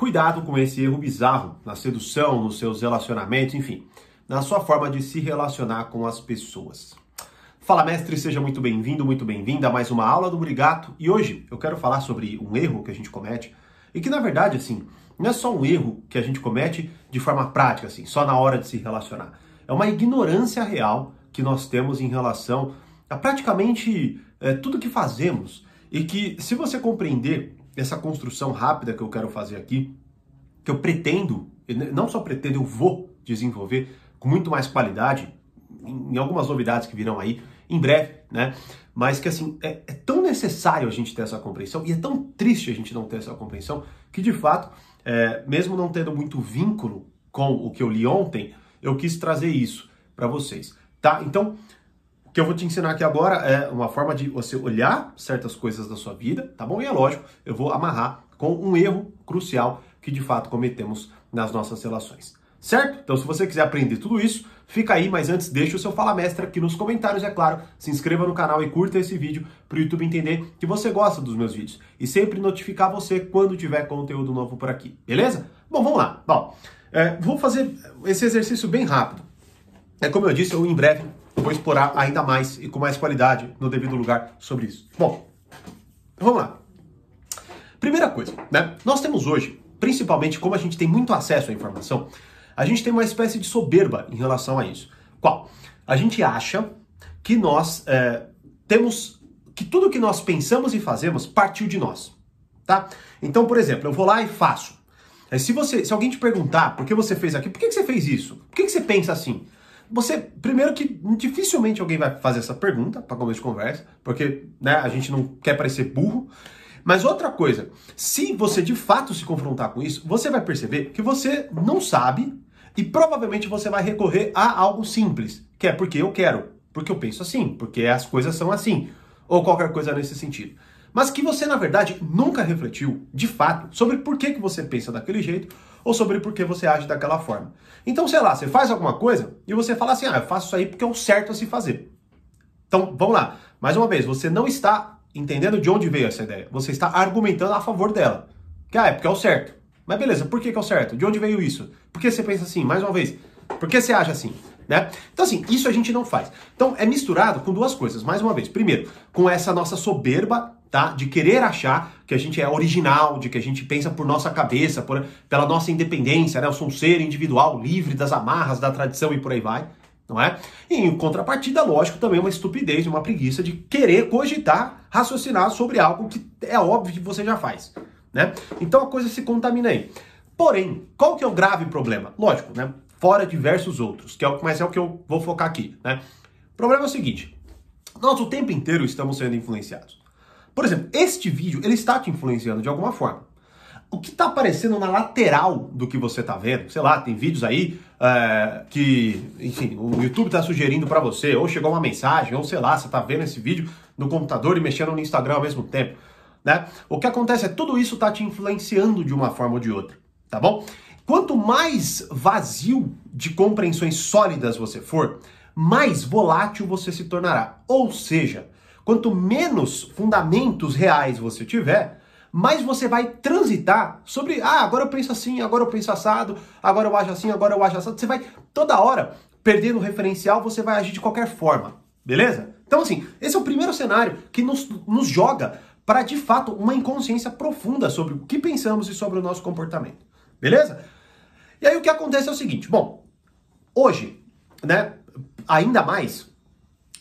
cuidado com esse erro bizarro na sedução, nos seus relacionamentos, enfim, na sua forma de se relacionar com as pessoas. Fala mestre, seja muito bem-vindo, muito bem-vinda a mais uma aula do Brigato. E hoje eu quero falar sobre um erro que a gente comete e que na verdade assim, não é só um erro que a gente comete de forma prática assim, só na hora de se relacionar. É uma ignorância real que nós temos em relação a praticamente é, tudo que fazemos e que se você compreender essa construção rápida que eu quero fazer aqui, que eu pretendo, não só pretendo, eu vou desenvolver com muito mais qualidade, em algumas novidades que virão aí em breve, né? Mas que assim, é, é, tão necessário a gente ter essa compreensão e é tão triste a gente não ter essa compreensão que de fato, é, mesmo não tendo muito vínculo com o que eu li ontem, eu quis trazer isso para vocês, tá? Então, o que eu vou te ensinar aqui agora é uma forma de você olhar certas coisas da sua vida, tá bom? E é lógico, eu vou amarrar com um erro crucial que de fato cometemos nas nossas relações. Certo? Então, se você quiser aprender tudo isso, fica aí, mas antes deixa o seu Fala Mestre aqui nos comentários, é claro. Se inscreva no canal e curta esse vídeo para o YouTube entender que você gosta dos meus vídeos e sempre notificar você quando tiver conteúdo novo por aqui, beleza? Bom, vamos lá. Bom, é, vou fazer esse exercício bem rápido. É como eu disse, eu em breve vou explorar ainda mais e com mais qualidade no devido lugar sobre isso. Bom, vamos lá. Primeira coisa, né? Nós temos hoje, principalmente como a gente tem muito acesso à informação, a gente tem uma espécie de soberba em relação a isso. Qual? A gente acha que nós é, temos que tudo que nós pensamos e fazemos partiu de nós, tá? Então, por exemplo, eu vou lá e faço. Se você, se alguém te perguntar por que você fez aquilo, por que, que você fez isso? Por que, que você pensa assim? Você, primeiro que dificilmente alguém vai fazer essa pergunta para começo de conversa, porque né, a gente não quer parecer burro. Mas outra coisa, se você de fato se confrontar com isso, você vai perceber que você não sabe e provavelmente você vai recorrer a algo simples, que é porque eu quero, porque eu penso assim, porque as coisas são assim, ou qualquer coisa nesse sentido. Mas que você, na verdade, nunca refletiu, de fato, sobre por que, que você pensa daquele jeito ou sobre por que você age daquela forma. Então, sei lá, você faz alguma coisa e você fala assim: ah, eu faço isso aí porque é o certo a se fazer. Então, vamos lá. Mais uma vez, você não está entendendo de onde veio essa ideia. Você está argumentando a favor dela. Que ah, é porque é o certo. Mas beleza, por que, que é o certo? De onde veio isso? Por que você pensa assim? Mais uma vez, por que você age assim? Né? Então, assim, isso a gente não faz. Então, é misturado com duas coisas. Mais uma vez, primeiro, com essa nossa soberba tá? De querer achar que a gente é original, de que a gente pensa por nossa cabeça, por, pela nossa independência, né? Eu sou um ser individual, livre das amarras da tradição e por aí vai, não é? E em contrapartida, lógico, também uma estupidez, uma preguiça de querer cogitar, raciocinar sobre algo que é óbvio que você já faz, né? Então a coisa se contamina aí. Porém, qual que é o grave problema? Lógico, né? Fora diversos outros, que é o, mas é o que eu vou focar aqui, né? O problema é o seguinte: nós o tempo inteiro estamos sendo influenciados. Por exemplo, este vídeo, ele está te influenciando de alguma forma. O que está aparecendo na lateral do que você está vendo, sei lá, tem vídeos aí é, que, enfim, o YouTube está sugerindo para você, ou chegou uma mensagem, ou sei lá, você está vendo esse vídeo no computador e mexendo no Instagram ao mesmo tempo. Né? O que acontece é tudo isso está te influenciando de uma forma ou de outra, tá bom? Quanto mais vazio de compreensões sólidas você for, mais volátil você se tornará. Ou seja, Quanto menos fundamentos reais você tiver, mais você vai transitar sobre, ah, agora eu penso assim, agora eu penso assado, agora eu acho assim, agora eu acho assado. Você vai toda hora perdendo o referencial, você vai agir de qualquer forma, beleza? Então, assim, esse é o primeiro cenário que nos, nos joga para de fato uma inconsciência profunda sobre o que pensamos e sobre o nosso comportamento, beleza? E aí o que acontece é o seguinte: bom, hoje, né, ainda mais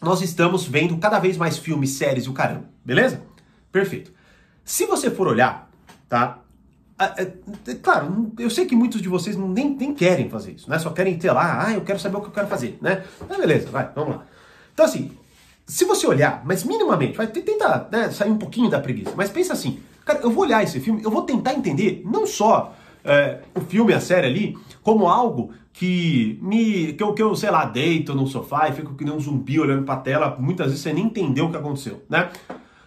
nós estamos vendo cada vez mais filmes, séries e o caramba, beleza? Perfeito. Se você for olhar, tá? É, é, claro, eu sei que muitos de vocês nem, nem querem fazer isso, né? Só querem ter lá, ah, eu quero saber o que eu quero fazer, né? Mas beleza, vai, vamos lá. Então assim, se você olhar, mas minimamente, vai tentar né, sair um pouquinho da preguiça, mas pensa assim, cara, eu vou olhar esse filme, eu vou tentar entender não só é, o filme, a série ali, como algo que me. que eu, que eu, sei lá, deito no sofá e fico que nem um zumbi olhando pra tela, muitas vezes você nem entendeu o que aconteceu, né?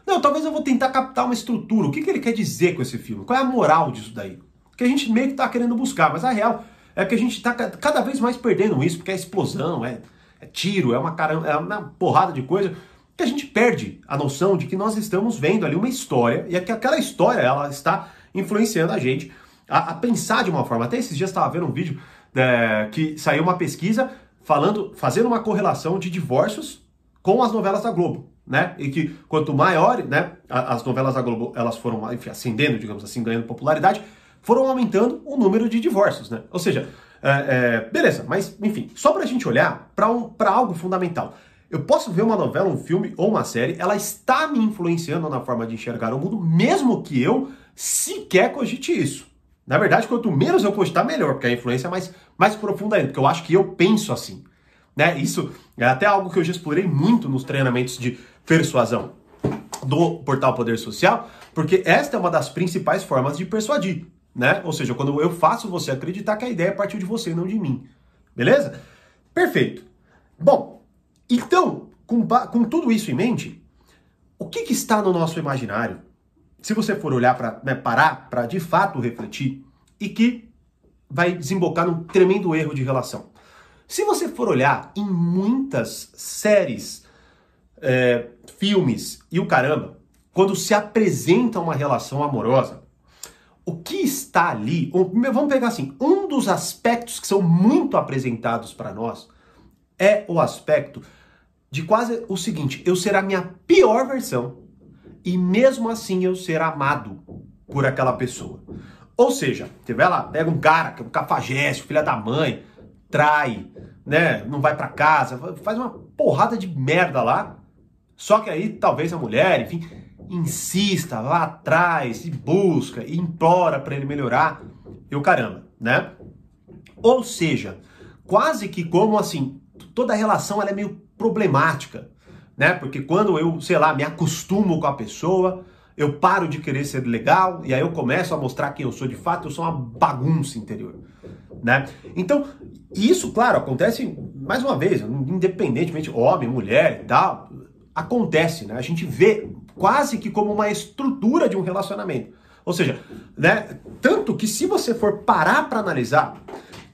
Não, talvez eu vou tentar captar uma estrutura. O que, que ele quer dizer com esse filme? Qual é a moral disso daí? Que a gente meio que tá querendo buscar, mas a real é que a gente tá cada vez mais perdendo isso, porque é explosão, é, é tiro, é uma, caramba, é uma porrada de coisa que a gente perde a noção de que nós estamos vendo ali uma história e é que aquela história ela está influenciando a gente a, a pensar de uma forma. Até esses dias estava vendo um vídeo é, que saiu uma pesquisa falando, fazendo uma correlação de divórcios com as novelas da Globo, né? E que quanto maior, né, as novelas da Globo, elas foram enfim, ascendendo, digamos assim, ganhando popularidade, foram aumentando o número de divórcios, né? Ou seja, é, é, beleza, mas enfim, só pra gente olhar para um, algo fundamental. Eu posso ver uma novela, um filme ou uma série, ela está me influenciando na forma de enxergar o mundo, mesmo que eu sequer cogite isso. Na verdade, quanto menos eu cogitar, melhor, porque a influência é mais, mais profunda ainda, porque eu acho que eu penso assim. Né? Isso é até algo que eu já explorei muito nos treinamentos de persuasão do portal Poder Social, porque esta é uma das principais formas de persuadir, né? Ou seja, quando eu faço você acreditar que a ideia partiu de você, não de mim. Beleza? Perfeito. Bom, então, com, com tudo isso em mente, o que, que está no nosso imaginário? Se você for olhar para né, parar para de fato refletir e que vai desembocar num tremendo erro de relação. Se você for olhar em muitas séries, é, filmes e o caramba, quando se apresenta uma relação amorosa, o que está ali, vamos pegar assim, um dos aspectos que são muito apresentados para nós é o aspecto de quase o seguinte: eu ser a minha pior versão e mesmo assim eu ser amado por aquela pessoa. Ou seja, você vai lá, pega um cara que é um cafajeste, filha da mãe, trai, né? Não vai para casa, faz uma porrada de merda lá. Só que aí talvez a mulher, enfim, insista, vá atrás e busca e implora para ele melhorar. E o caramba, né? Ou seja, quase que como assim, toda relação ela é meio problemática, né? Porque quando eu, sei lá, me acostumo com a pessoa, eu paro de querer ser legal e aí eu começo a mostrar quem eu sou de fato, eu sou uma bagunça interior, né? Então, isso, claro, acontece mais uma vez, independentemente homem, mulher e tal, acontece, né? A gente vê quase que como uma estrutura de um relacionamento. Ou seja, né, tanto que se você for parar para analisar,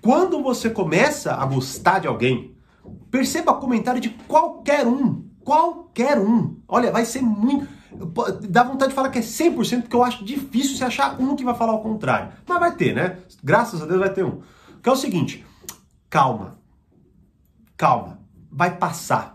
quando você começa a gostar de alguém, perceba comentário de qualquer um, qualquer um. Olha, vai ser muito Dá vontade de falar que é 100%, porque eu acho difícil você achar um que vai falar o contrário. Mas vai ter, né? Graças a Deus vai ter um. Que é o seguinte: calma. Calma. Vai passar.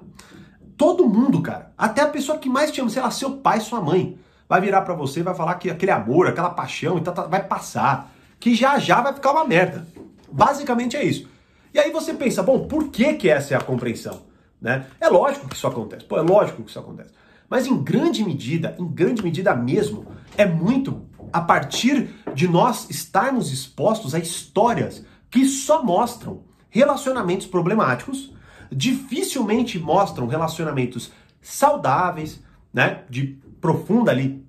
Todo mundo, cara. Até a pessoa que mais te ama, sei lá, seu pai, sua mãe, vai virar para você e vai falar que aquele amor, aquela paixão, então vai passar. Que já já vai ficar uma merda. Basicamente é isso. E aí você pensa, bom, por que que essa é a compreensão? Né? É lógico que isso acontece. Pô, é lógico que isso acontece. Mas em grande medida, em grande medida mesmo, é muito a partir de nós estarmos expostos a histórias que só mostram relacionamentos problemáticos, dificilmente mostram relacionamentos saudáveis, né, de profunda ali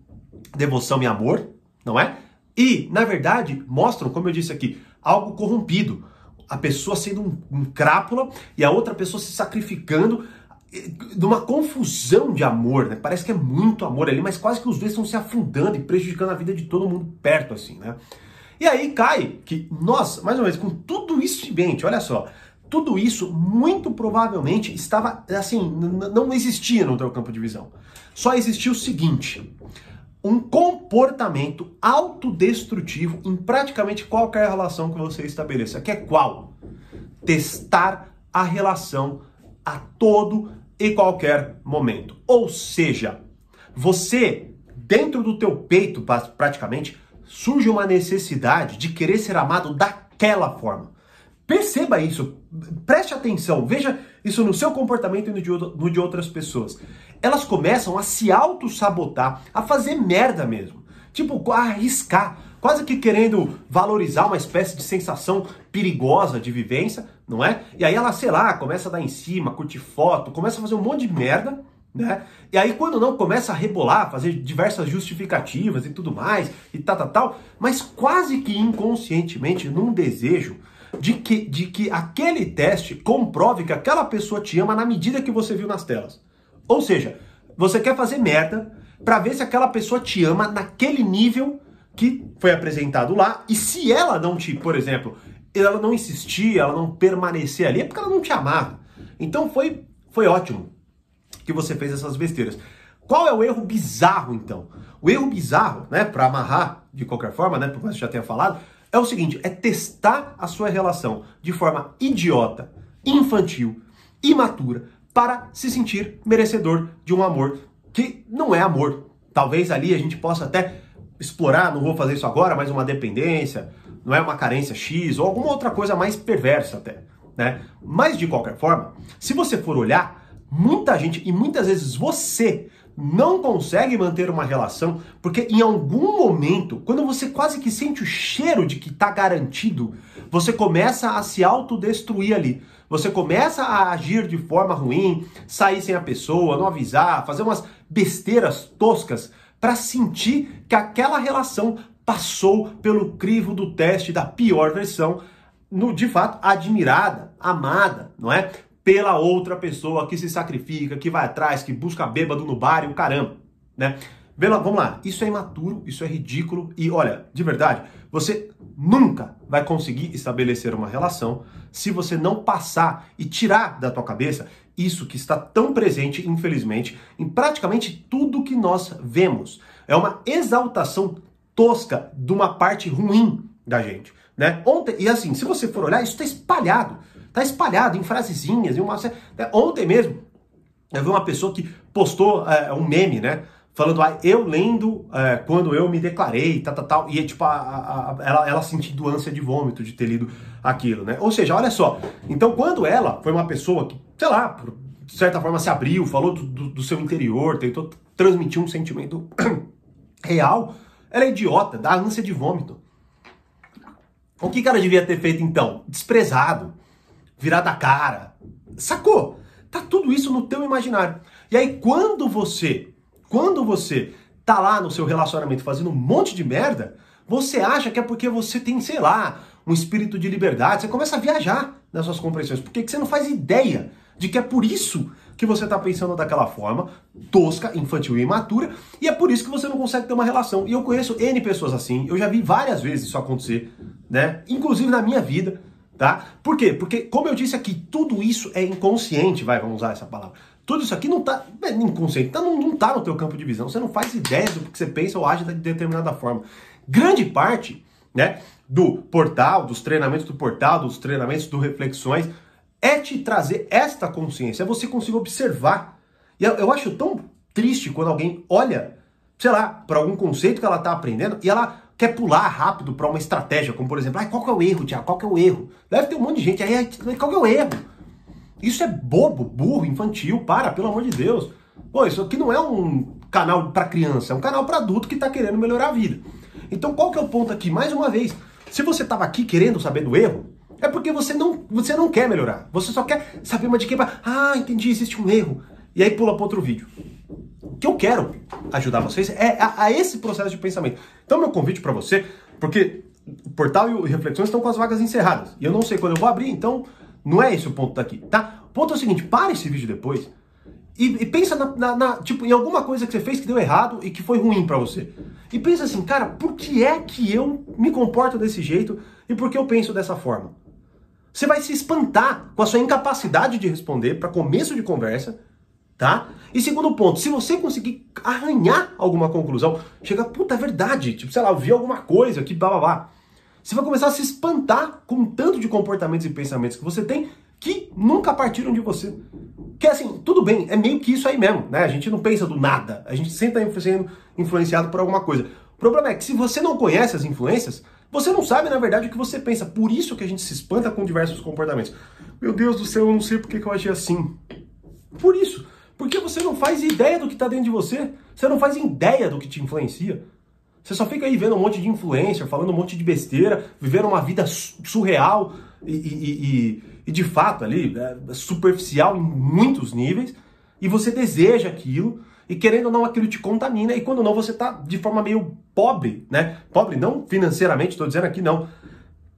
devoção e amor, não é? E, na verdade, mostram, como eu disse aqui, algo corrompido. A pessoa sendo um, um crápula e a outra pessoa se sacrificando de uma confusão de amor, né? Parece que é muito amor ali, mas quase que os dois estão se afundando e prejudicando a vida de todo mundo perto, assim, né? E aí cai que nós, mais uma vez, com tudo isso em mente, olha só, tudo isso muito provavelmente estava, assim, não existia no teu campo de visão. Só existia o seguinte, um comportamento autodestrutivo em praticamente qualquer relação que você estabeleça, que é qual? Testar a relação a todo e qualquer momento. Ou seja, você, dentro do teu peito, praticamente, surge uma necessidade de querer ser amado daquela forma. Perceba isso, preste atenção, veja isso no seu comportamento e no de, no de outras pessoas. Elas começam a se auto-sabotar, a fazer merda mesmo. Tipo, a arriscar, quase que querendo valorizar uma espécie de sensação perigosa de vivência, não é? E aí ela, sei lá, começa a dar em cima, curtir foto, começa a fazer um monte de merda, né? E aí quando não começa a rebolar, fazer diversas justificativas e tudo mais, e tal, tal, tal, mas quase que inconscientemente num desejo de que, de que aquele teste comprove que aquela pessoa te ama na medida que você viu nas telas. Ou seja, você quer fazer merda para ver se aquela pessoa te ama naquele nível que foi apresentado lá. E se ela não te, por exemplo, ela não insistir, ela não permanecer ali, é porque ela não te amava. Então foi, foi ótimo que você fez essas besteiras. Qual é o erro bizarro, então? O erro bizarro, né, para amarrar de qualquer forma, né, por mais que já tenha falado, é o seguinte: é testar a sua relação de forma idiota, infantil, imatura, para se sentir merecedor de um amor que não é amor. Talvez ali a gente possa até explorar, não vou fazer isso agora, mas uma dependência, não é uma carência X ou alguma outra coisa mais perversa até, né? Mas de qualquer forma, se você for olhar, muita gente e muitas vezes você não consegue manter uma relação porque em algum momento, quando você quase que sente o cheiro de que está garantido, você começa a se autodestruir ali. Você começa a agir de forma ruim, sair sem a pessoa, não avisar, fazer umas besteiras toscas para sentir que aquela relação passou pelo crivo do teste da pior versão, no, de fato admirada, amada, não é? Pela outra pessoa que se sacrifica, que vai atrás, que busca bêbado no bar e o caramba, né? Vamos lá, isso é imaturo, isso é ridículo e olha, de verdade, você nunca vai conseguir estabelecer uma relação se você não passar e tirar da tua cabeça isso que está tão presente, infelizmente, em praticamente tudo que nós vemos. É uma exaltação tosca de uma parte ruim da gente, né? Ontem, e assim, se você for olhar, isso está espalhado. Está espalhado em frasezinhas, em uma né? Ontem mesmo, eu vi uma pessoa que postou é, um meme, né? Falando, ah, eu lendo é, quando eu me declarei, tal, tal, tal. E, tipo, a, a, a, ela, ela sentiu ânsia de vômito de ter lido aquilo, né? Ou seja, olha só. Então, quando ela foi uma pessoa que, sei lá, por, certa forma se abriu, falou do, do, do seu interior, tentou transmitir um sentimento real, ela é idiota, dá ânsia de vômito. O que, que ela devia ter feito então? Desprezado, virado a cara. Sacou? Tá tudo isso no teu imaginário. E aí quando você, quando você tá lá no seu relacionamento fazendo um monte de merda, você acha que é porque você tem, sei lá, um espírito de liberdade, você começa a viajar nas suas compreensões. Por que você não faz ideia de que é por isso que você está pensando daquela forma, tosca, infantil e imatura, e é por isso que você não consegue ter uma relação. E eu conheço N pessoas assim, eu já vi várias vezes isso acontecer, né? Inclusive na minha vida, tá? Por quê? Porque, como eu disse aqui, tudo isso é inconsciente, vai, vamos usar essa palavra. Tudo isso aqui não tá é inconsciente, tá, não, não tá no teu campo de visão, você não faz ideia do que você pensa ou age de determinada forma. Grande parte, né, do portal, dos treinamentos do portal, dos treinamentos do Reflexões, é te trazer esta consciência, é você conseguir observar. E eu acho tão triste quando alguém olha, sei lá, para algum conceito que ela está aprendendo e ela quer pular rápido para uma estratégia, como por exemplo, ah, qual que é o erro, Tiago? Qual que é o erro? Deve ter um monte de gente aí, qual que é o erro? Isso é bobo, burro, infantil, para, pelo amor de Deus. Pô, isso aqui não é um canal para criança, é um canal para adulto que está querendo melhorar a vida. Então qual que é o ponto aqui? Mais uma vez, se você estava aqui querendo saber do erro, é porque você não, você não quer melhorar. Você só quer saber uma dica para, ah, entendi, existe um erro. E aí pula para outro vídeo. O que eu quero ajudar vocês é a, a esse processo de pensamento. Então meu convite para você, porque o portal e o Reflexões estão com as vagas encerradas. E eu não sei quando eu vou abrir, então não é esse o ponto daqui, tá? O ponto é o seguinte, para esse vídeo depois e, e pensa na, na, na, tipo, em alguma coisa que você fez que deu errado e que foi ruim para você. E pensa assim, cara, por que é que eu me comporto desse jeito e por que eu penso dessa forma? Você vai se espantar com a sua incapacidade de responder para começo de conversa, tá? E segundo ponto, se você conseguir arranhar alguma conclusão, chega, puta, é verdade, tipo, sei lá, eu vi alguma coisa que blá blá blá. Você vai começar a se espantar com o tanto de comportamentos e pensamentos que você tem que nunca partiram de você. Que assim, tudo bem, é meio que isso aí mesmo, né? A gente não pensa do nada, a gente sempre está sendo influenciado por alguma coisa. O problema é que se você não conhece as influências, você não sabe, na verdade, o que você pensa. Por isso que a gente se espanta com diversos comportamentos. Meu Deus do céu, eu não sei por que eu agi assim. Por isso. Porque você não faz ideia do que está dentro de você. Você não faz ideia do que te influencia. Você só fica aí vendo um monte de influencer, falando um monte de besteira, vivendo uma vida surreal e, e, e, e de fato ali, é, superficial em muitos níveis. E você deseja aquilo, e querendo ou não, aquilo te contamina, e quando não, você está de forma meio pobre, né? Pobre não financeiramente, estou dizendo aqui não.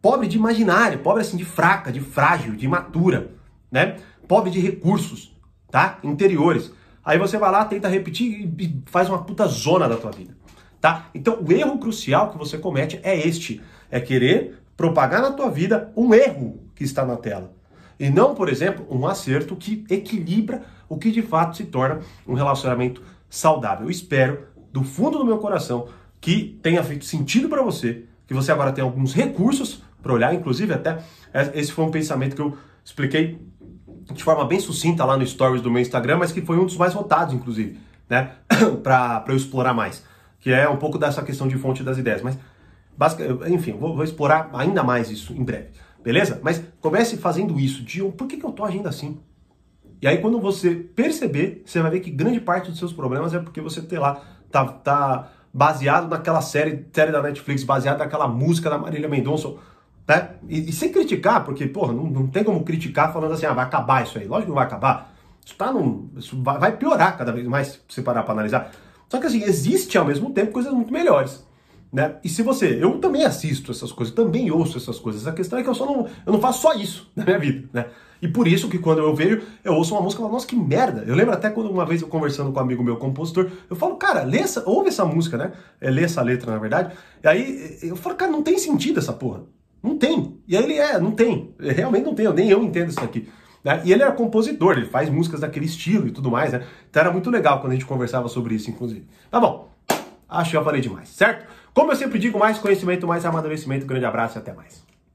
Pobre de imaginário, pobre assim de fraca, de frágil, de imatura, né? Pobre de recursos, tá? Interiores. Aí você vai lá, tenta repetir e faz uma puta zona da tua vida, tá? Então, o erro crucial que você comete é este, é querer propagar na tua vida um erro que está na tela. E não, por exemplo, um acerto que equilibra o que de fato se torna um relacionamento saudável. Eu espero, do fundo do meu coração, que tenha feito sentido para você, que você agora tem alguns recursos para olhar, inclusive até esse foi um pensamento que eu expliquei de forma bem sucinta lá no stories do meu Instagram, mas que foi um dos mais votados, inclusive, né, para eu explorar mais, que é um pouco dessa questão de fonte das ideias, mas enfim, vou, vou explorar ainda mais isso em breve, beleza? Mas comece fazendo isso, de por que, que eu tô agindo assim? E aí quando você perceber, você vai ver que grande parte dos seus problemas é porque você, sei lá, tá, tá baseado naquela série, série da Netflix, baseado naquela música da Marília Mendonça, né? E, e, sem criticar, porque, porra, não, não tem como criticar falando assim, ah, vai acabar isso aí. Lógico que não vai acabar. Isso, tá num, isso vai, vai piorar cada vez mais, se parar para analisar. Só que assim, existe ao mesmo tempo coisas muito melhores. Né? E se você, eu também assisto essas coisas, também ouço essas coisas. A questão é que eu só não, eu não faço só isso na minha vida, né? E por isso que quando eu vejo, eu ouço uma música e falo, nossa, que merda. Eu lembro até quando uma vez eu conversando com um amigo meu compositor, eu falo, cara, lê essa, ouve essa música, né? É, lê essa letra, na verdade. E aí eu falo, cara, não tem sentido essa porra. Não tem. E aí ele é, não tem. Realmente não tem, nem eu entendo isso aqui. Né? E ele era compositor, ele faz músicas daquele estilo e tudo mais, né? Então era muito legal quando a gente conversava sobre isso, inclusive. Tá bom, acho que eu falei demais, certo? Como eu sempre digo, mais conhecimento, mais amadurecimento. Grande abraço e até mais.